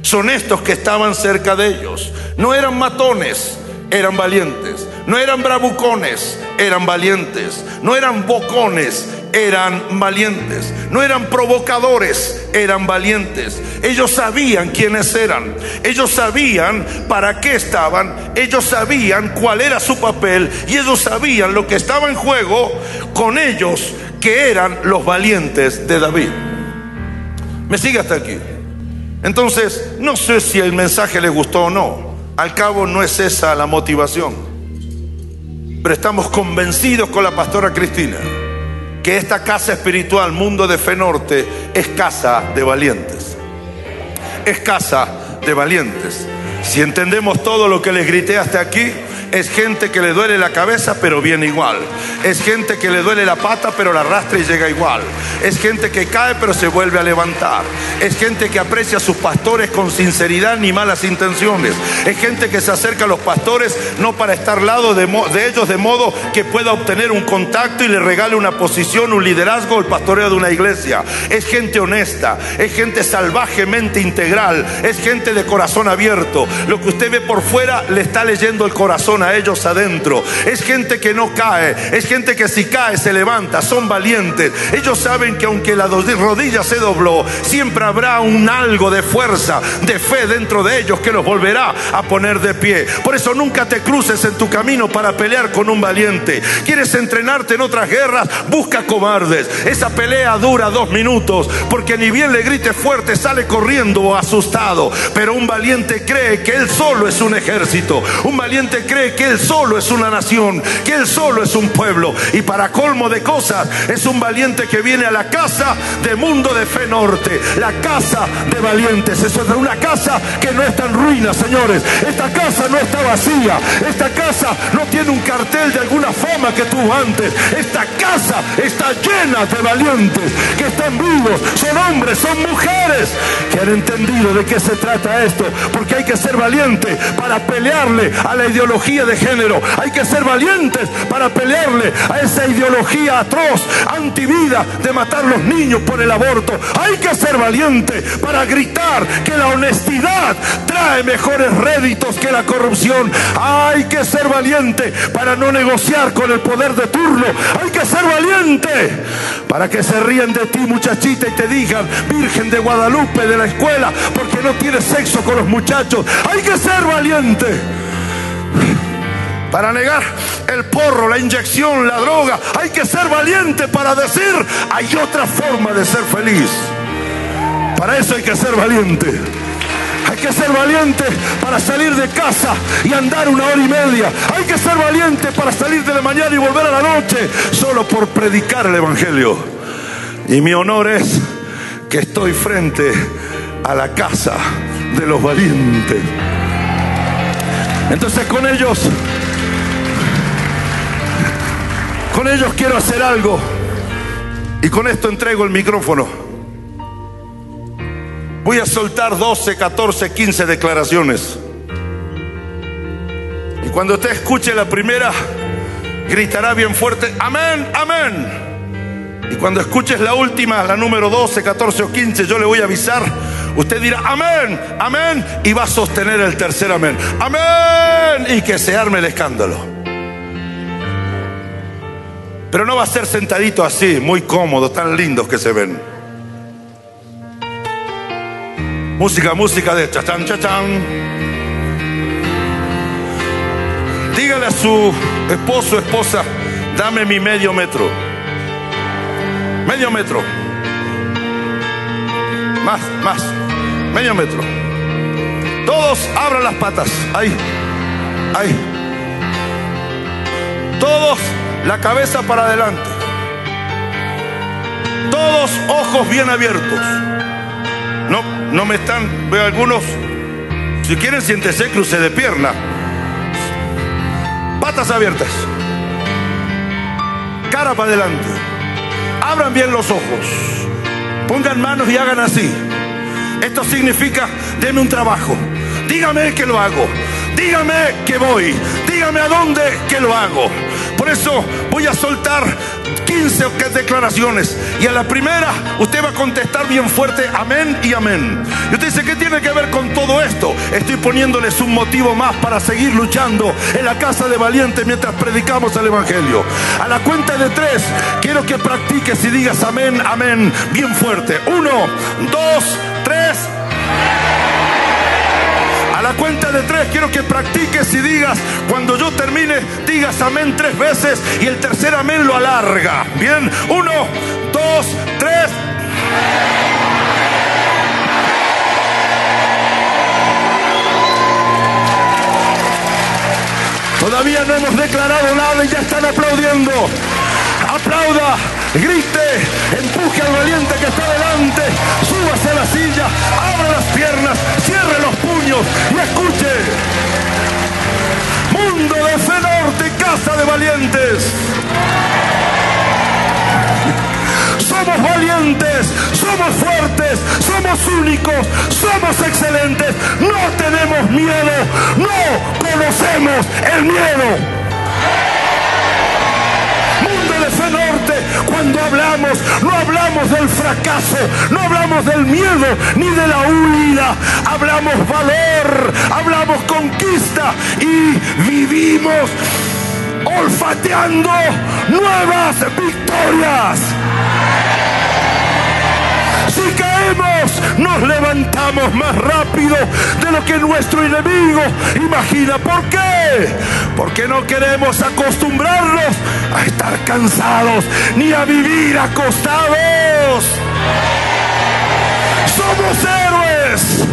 Son estos que estaban cerca de ellos. No eran matones, eran valientes. No eran bravucones, eran valientes. No eran bocones, eran valientes. No eran provocadores, eran valientes. Ellos sabían quiénes eran. Ellos sabían para qué estaban. Ellos sabían cuál era su papel. Y ellos sabían lo que estaba en juego con ellos, que eran los valientes de David. ¿Me sigue hasta aquí? Entonces, no sé si el mensaje le gustó o no. Al cabo no es esa la motivación. Pero estamos convencidos con la pastora Cristina que esta casa espiritual, Mundo de Fe Norte, es casa de valientes. Es casa de valientes. Si entendemos todo lo que les grité hasta aquí, es gente que le duele la cabeza pero viene igual. Es gente que le duele la pata pero la arrastra y llega igual. Es gente que cae pero se vuelve a levantar. Es gente que aprecia a sus pastores con sinceridad ni malas intenciones. Es gente que se acerca a los pastores no para estar al lado de, de ellos de modo que pueda obtener un contacto y le regale una posición, un liderazgo, el pastoreo de una iglesia. Es gente honesta, es gente salvajemente integral, es gente de corazón abierto. Lo que usted ve por fuera le está leyendo el corazón a ellos adentro. Es gente que no cae, es gente que si cae se levanta, son valientes. Ellos saben que aunque la rodilla se dobló, siempre habrá un algo de fuerza, de fe dentro de ellos que los volverá a poner de pie. Por eso nunca te cruces en tu camino para pelear con un valiente. ¿Quieres entrenarte en otras guerras? Busca cobardes. Esa pelea dura dos minutos, porque ni bien le grite fuerte, sale corriendo asustado. Pero un valiente cree que él solo es un ejército. Un valiente cree que él solo es una nación, que él solo es un pueblo. Y para colmo de cosas, es un valiente que viene a la casa de Mundo de Fe Norte, la casa de valientes. Es una casa que no está en ruinas, señores. Esta casa no está vacía. Esta casa no tiene un cartel de alguna fama que tuvo antes. Esta casa está llena de valientes que están vivos. Son hombres, son mujeres que han entendido de qué se trata esto. Porque hay que ser valiente para pelearle a la ideología de género. Hay que ser valientes para pelearle a esa ideología atroz, antivida, de matar los niños por el aborto. Hay que ser valiente para gritar que la honestidad trae mejores réditos que la corrupción. Hay que ser valiente para no negociar con el poder de turno. Hay que ser valiente para que se ríen de ti, muchachita, y te digan, Virgen de Guadalupe de la escuela, porque no tienes sexo con los muchachos. Hay que ser valiente para negar el porro, la inyección, la droga. Hay que ser valiente para decir, hay otra forma de ser feliz. Para eso hay que ser valiente. Hay que ser valiente para salir de casa y andar una hora y media. Hay que ser valiente para salir de la mañana y volver a la noche solo por predicar el Evangelio. Y mi honor es que estoy frente a la casa de los valientes. Entonces con ellos con ellos quiero hacer algo. Y con esto entrego el micrófono. Voy a soltar 12, 14, 15 declaraciones. Y cuando usted escuche la primera, gritará bien fuerte, amén, amén. Y cuando escuches la última, la número 12, 14 o 15, yo le voy a avisar. Usted dirá, amén, amén. Y va a sostener el tercer amén. Amén. Y que se arme el escándalo. Pero no va a ser sentadito así, muy cómodo, tan lindos que se ven. Música, música de chachán, chachán. Dígale a su esposo, esposa, dame mi medio metro. Medio metro. Más, más. Medio metro. Todos abran las patas. Ahí. Ahí. Todos la cabeza para adelante. Todos ojos bien abiertos. No, no me están, veo algunos. Si quieren, siéntese, cruce de pierna. Patas abiertas. Cara para adelante. Abran bien los ojos. Pongan manos y hagan así. Esto significa, deme un trabajo. Dígame que lo hago. Dígame que voy. Dígame a dónde que lo hago. Por eso voy a soltar 15 declaraciones. Y a la primera usted va a contestar bien fuerte, amén y amén. Y usted dice, ¿qué tiene que ver con todo esto? Estoy poniéndoles un motivo más para seguir luchando en la casa de valientes mientras predicamos el Evangelio. A la cuenta de tres, quiero que practiques y digas amén, amén, bien fuerte. Uno, dos, cuenta de tres quiero que practiques y digas, cuando yo termine, digas amén tres veces y el tercer amén lo alarga. Bien, uno, dos, tres. Todavía no hemos declarado nada y ya están aplaudiendo. Aplauda grite, empuje al valiente que está delante, súbase a la silla, abra las piernas, cierre los puños y escuche. Mundo de Fe Norte, casa de valientes. Somos valientes, somos fuertes, somos únicos, somos excelentes, no tenemos miedo, no conocemos el miedo. Cuando hablamos, no hablamos del fracaso, no hablamos del miedo ni de la huida, hablamos valor, hablamos conquista y vivimos olfateando nuevas victorias. Nos levantamos más rápido de lo que nuestro enemigo imagina. ¿Por qué? Porque no queremos acostumbrarnos a estar cansados ni a vivir acostados. Somos héroes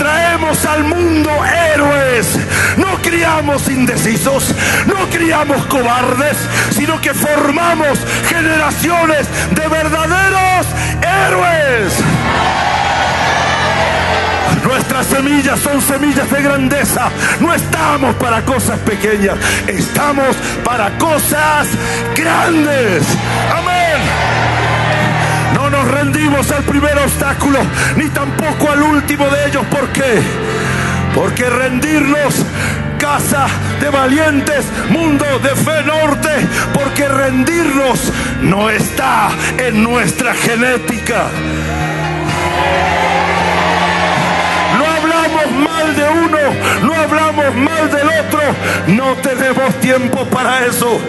traemos al mundo héroes. No criamos indecisos, no criamos cobardes, sino que formamos generaciones de verdaderos héroes. Nuestras semillas son semillas de grandeza. No estamos para cosas pequeñas, estamos para cosas grandes. Rendimos al primer obstáculo, ni tampoco al último de ellos. ¿Por qué? Porque rendirnos casa de valientes, mundo de fe norte, porque rendirnos no está en nuestra genética. Mal de uno, no hablamos mal del otro, no tenemos tiempo para eso.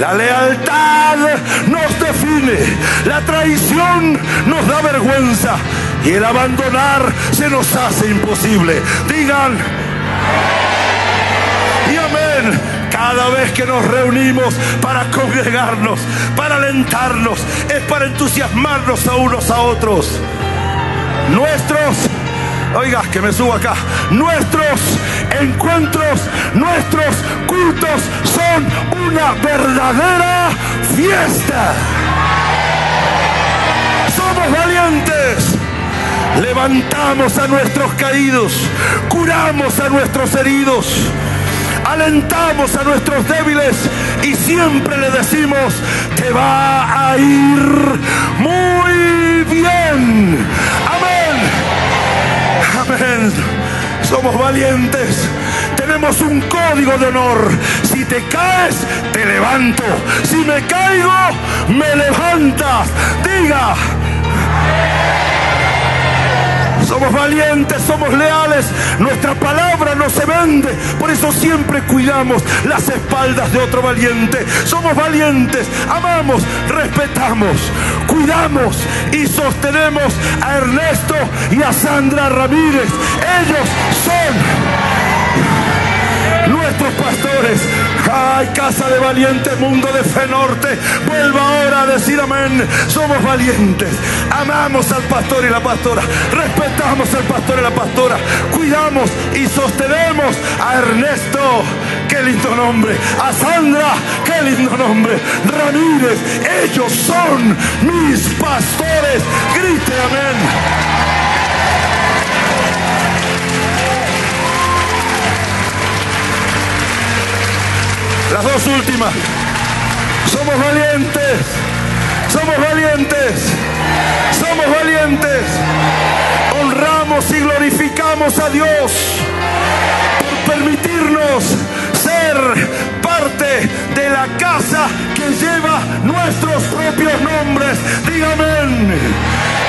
La lealtad nos define, la traición nos da vergüenza y el abandonar se nos hace imposible. Digan, y amén cada vez que nos reunimos para congregarnos, para alentarnos, es para entusiasmarnos a unos a otros. Nuestros Oiga, que me subo acá. Nuestros encuentros, nuestros cultos son una verdadera fiesta. Somos valientes. Levantamos a nuestros caídos, curamos a nuestros heridos, alentamos a nuestros débiles y siempre le decimos, te va a ir muy bien. Somos valientes. Tenemos un código de honor. Si te caes, te levanto. Si me caigo, me levantas. Diga. Somos valientes, somos leales. Nuestra palabra no se vende. Por eso siempre cuidamos las espaldas de otro valiente. Somos valientes, amamos, respetamos, cuidamos y sostenemos a Ernesto y a Sandra Ramírez. Ellos son nuestros pastores. Ay, casa de valiente, mundo de fe norte. Vuelva ahora a decir amén. Somos valientes. Amamos al pastor y la pastora. Respetamos al pastor y la pastora. Cuidamos y sostenemos a Ernesto. Qué lindo nombre. A Sandra. Qué lindo nombre. Ramírez. Ellos son mis pastores. Grite amén. Las dos últimas. Somos valientes. Somos valientes. Somos valientes. Honramos y glorificamos a Dios por permitirnos parte de la casa que lleva nuestros propios nombres. Dígame.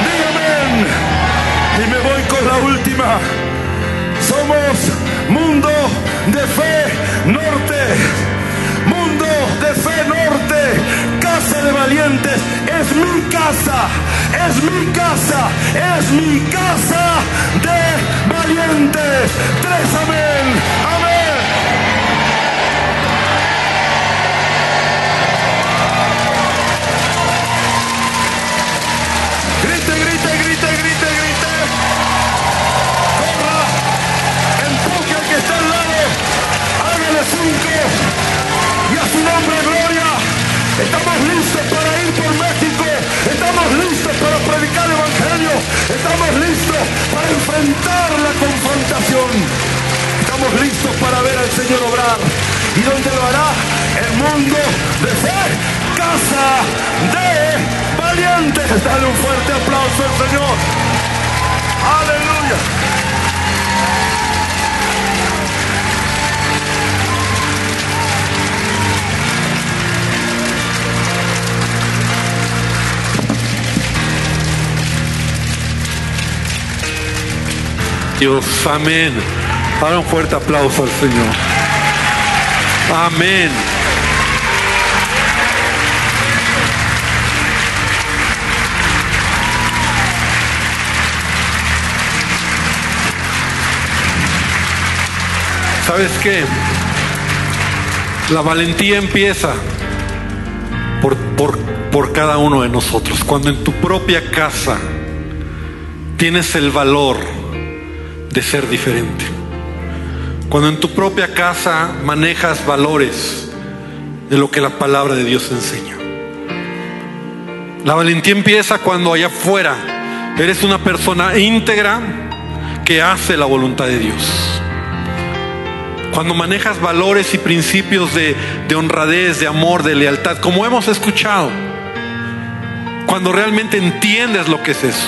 Dígame. Y me voy con la última. Somos mundo de fe norte Mundo de Fe Norte, Casa de Valientes, es mi casa, es mi casa, es mi casa de valientes. Tres amén, amén. y a su nombre gloria. Estamos listos para ir por México, estamos listos para predicar el Evangelio, estamos listos para enfrentar la confrontación, estamos listos para ver al Señor obrar y donde lo hará el mundo de ser casa de valientes. Dale un fuerte aplauso al Señor. Aleluya. Dios, amén. Ahora un fuerte aplauso al Señor. Amén. ¿Sabes qué? La valentía empieza por, por, por cada uno de nosotros. Cuando en tu propia casa tienes el valor de ser diferente. Cuando en tu propia casa manejas valores de lo que la palabra de Dios enseña. La valentía empieza cuando allá afuera eres una persona íntegra que hace la voluntad de Dios. Cuando manejas valores y principios de, de honradez, de amor, de lealtad, como hemos escuchado. Cuando realmente entiendes lo que es eso.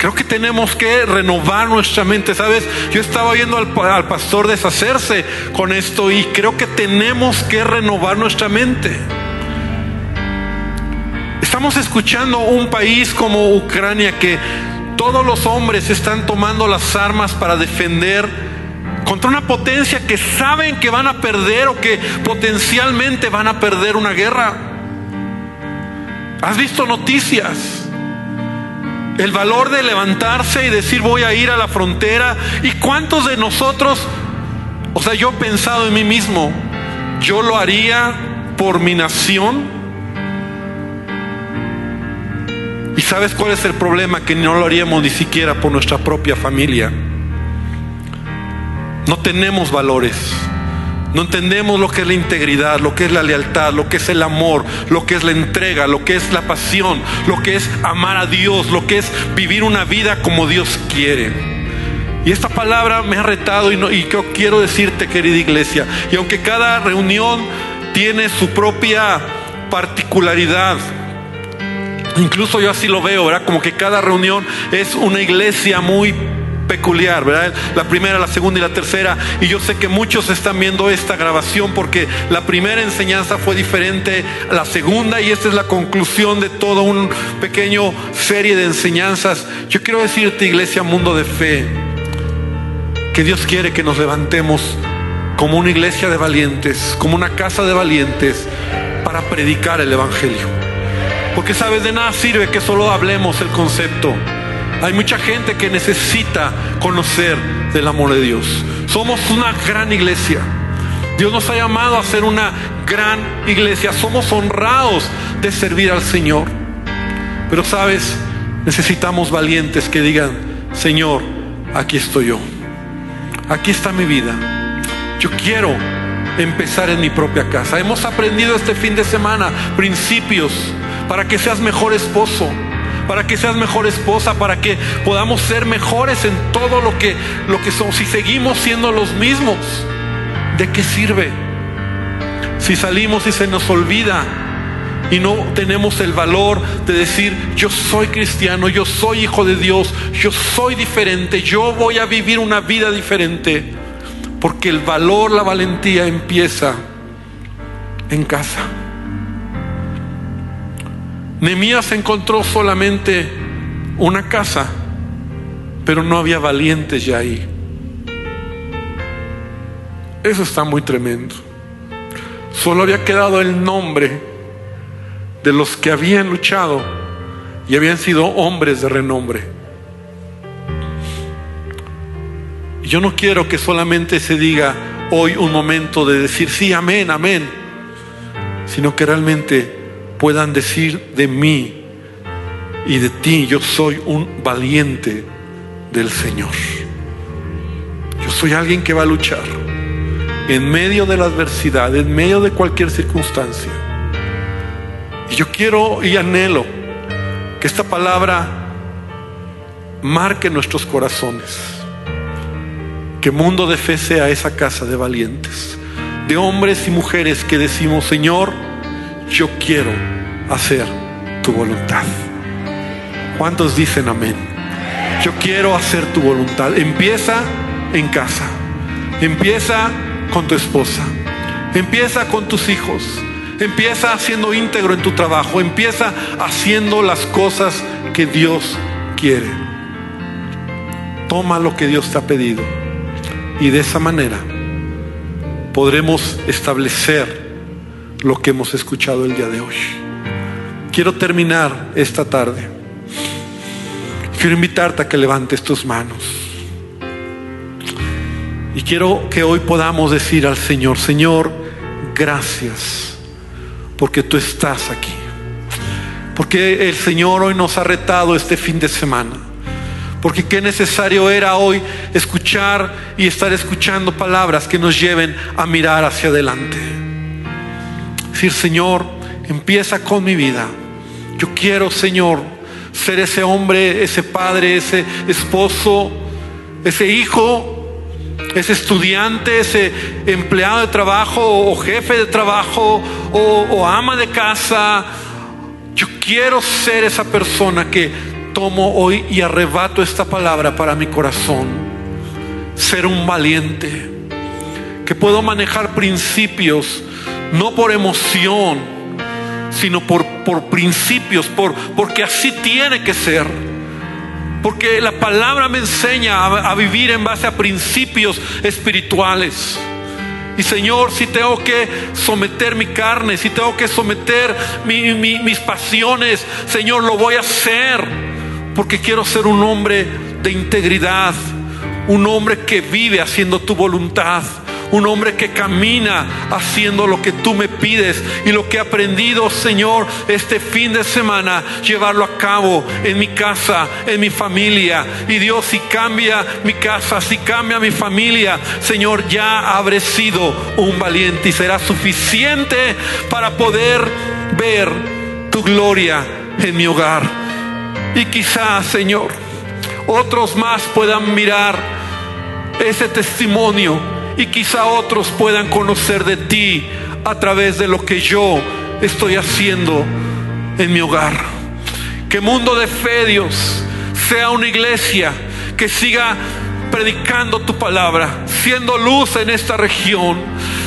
Creo que tenemos que renovar nuestra mente, ¿sabes? Yo estaba viendo al, al, pastor deshacerse con esto y creo que tenemos que renovar nuestra mente. Estamos escuchando un país como Ucrania que todos los hombres están tomando las armas para defender contra una potencia que saben que van a perder o que potencialmente van a perder una guerra. ¿Has visto noticias? El valor de levantarse y decir voy a ir a la frontera. ¿Y cuántos de nosotros, o sea, yo he pensado en mí mismo, yo lo haría por mi nación? ¿Y sabes cuál es el problema? Que no lo haríamos ni siquiera por nuestra propia familia. No tenemos valores. No entendemos lo que es la integridad, lo que es la lealtad, lo que es el amor, lo que es la entrega, lo que es la pasión, lo que es amar a Dios, lo que es vivir una vida como Dios quiere. Y esta palabra me ha retado y, no, y quiero decirte, querida iglesia, y aunque cada reunión tiene su propia particularidad, incluso yo así lo veo, ¿verdad? Como que cada reunión es una iglesia muy peculiar, ¿verdad? La primera, la segunda y la tercera. Y yo sé que muchos están viendo esta grabación porque la primera enseñanza fue diferente a la segunda y esta es la conclusión de toda una pequeño serie de enseñanzas. Yo quiero decirte, iglesia, mundo de fe, que Dios quiere que nos levantemos como una iglesia de valientes, como una casa de valientes para predicar el Evangelio. Porque sabes, de nada sirve que solo hablemos el concepto. Hay mucha gente que necesita conocer del amor de Dios. Somos una gran iglesia. Dios nos ha llamado a ser una gran iglesia. Somos honrados de servir al Señor. Pero sabes, necesitamos valientes que digan, Señor, aquí estoy yo. Aquí está mi vida. Yo quiero empezar en mi propia casa. Hemos aprendido este fin de semana principios para que seas mejor esposo para que seas mejor esposa, para que podamos ser mejores en todo lo que, lo que somos. Si seguimos siendo los mismos, ¿de qué sirve? Si salimos y se nos olvida y no tenemos el valor de decir, yo soy cristiano, yo soy hijo de Dios, yo soy diferente, yo voy a vivir una vida diferente. Porque el valor, la valentía empieza en casa. Nemías encontró solamente una casa, pero no había valientes ya ahí. Eso está muy tremendo. Solo había quedado el nombre de los que habían luchado y habían sido hombres de renombre. Yo no quiero que solamente se diga hoy un momento de decir sí, amén, amén, sino que realmente puedan decir de mí y de ti, yo soy un valiente del Señor. Yo soy alguien que va a luchar en medio de la adversidad, en medio de cualquier circunstancia. Y yo quiero y anhelo que esta palabra marque nuestros corazones. Que mundo de fe sea esa casa de valientes, de hombres y mujeres que decimos, Señor, yo quiero hacer tu voluntad. ¿Cuántos dicen amén? Yo quiero hacer tu voluntad. Empieza en casa. Empieza con tu esposa. Empieza con tus hijos. Empieza siendo íntegro en tu trabajo. Empieza haciendo las cosas que Dios quiere. Toma lo que Dios te ha pedido. Y de esa manera podremos establecer lo que hemos escuchado el día de hoy. Quiero terminar esta tarde. Quiero invitarte a que levantes tus manos. Y quiero que hoy podamos decir al Señor, Señor, gracias, porque tú estás aquí. Porque el Señor hoy nos ha retado este fin de semana. Porque qué necesario era hoy escuchar y estar escuchando palabras que nos lleven a mirar hacia adelante. Decir, Señor, empieza con mi vida. Yo quiero, Señor, ser ese hombre, ese padre, ese esposo, ese hijo, ese estudiante, ese empleado de trabajo o jefe de trabajo o, ama de casa. Yo quiero ser esa persona que tomo hoy y arrebato esta palabra para mi corazón. Ser un valiente, que puedo manejar principios, no por emoción, sino por, por principios, por, porque así tiene que ser. Porque la palabra me enseña a, vivir en base a principios espirituales. Y Señor, si tengo que someter mi carne, si tengo que someter mi- mi- mis pasiones, Señor, lo voy a hacer. Porque quiero ser un hombre de integridad, un hombre que vive haciendo tu voluntad, un hombre que camina haciendo lo que tú me pides y lo que he aprendido, Señor, este fin de semana, llevarlo a cabo en mi casa, en mi familia. Y Dios, si cambia mi casa, si cambia mi familia, Señor, ya habré sido un valiente y será suficiente para poder ver tu gloria en mi hogar. Y quizás, Señor, otros más puedan mirar ese testimonio y quizá otros puedan conocer de ti a través de lo que yo estoy haciendo en mi hogar. Que mundo de fe, Dios, sea una iglesia que siga predicando tu palabra, siendo luz en esta región.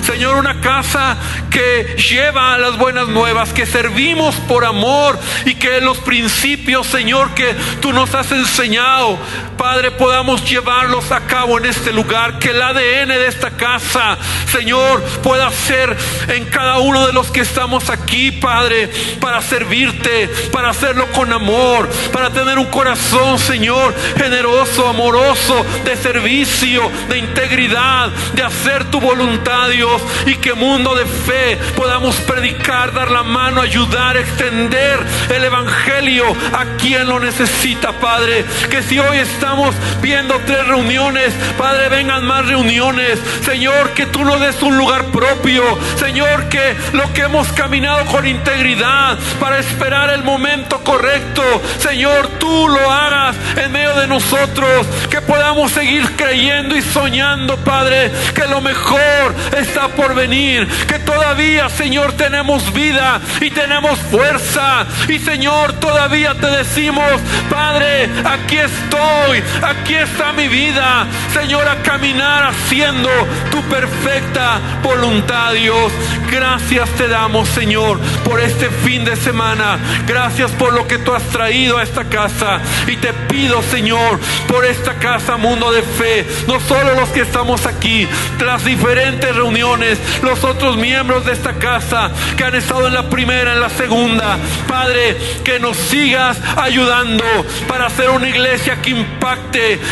Señor, una casa que lleva las buenas nuevas, que servimos por amor y que los principios, Señor, que tú nos has enseñado, Padre, podamos llevarlos a cabo en este lugar, que el ADN de esta casa, Señor, pueda ser en cada uno de los que estamos aquí, Padre, para servirte, para hacerlo con amor, para tener un corazón, Señor, generoso, amoroso, de servicio, de integridad, de hacer tu voluntad, Dios, y que mundo de fe podamos predicar, dar la mano, ayudar, extender el Evangelio a quien lo necesita, Padre. Que si hoy estamos viendo tres reuniones, Padre, vengan más reuniones. Señor, que tú nos des un lugar propio. Señor, que lo que hemos caminado con integridad para esperar el momento correcto, Señor, tú lo hagas en medio de nosotros. Que podamos seguir creyendo y soñando, Padre, que lo mejor está por venir. Que todavía, Señor, tenemos vida y tenemos fuerza. Y Señor, todavía te decimos, Padre, aquí estoy, aquí está mi vida. Señor, a caminar haciendo tu perfecta voluntad, Dios. Gracias te damos, Señor, por este fin de semana. Gracias por lo que tú has traído a esta casa. Y te pido, Señor, por esta casa, mundo de fe. No solo los que estamos aquí, las diferentes reuniones, los otros miembros de esta casa que han estado en la primera, en la segunda. Padre, que nos sigas ayudando para hacer una iglesia que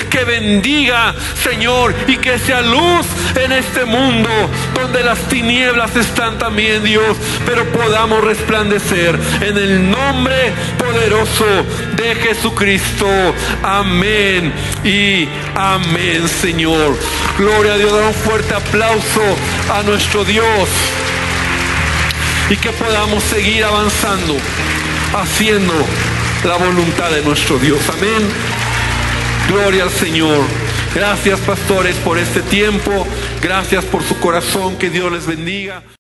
que bendiga, Señor, y que sea luz en este mundo donde las tinieblas están también, Dios, pero podamos resplandecer en el nombre poderoso de Jesucristo. Amén y amén, Señor. Gloria a Dios, da un fuerte aplauso a nuestro Dios y que podamos seguir avanzando haciendo la voluntad de nuestro Dios. Amén. Gloria al Señor. Gracias pastores por este tiempo. Gracias por su corazón. Que Dios les bendiga.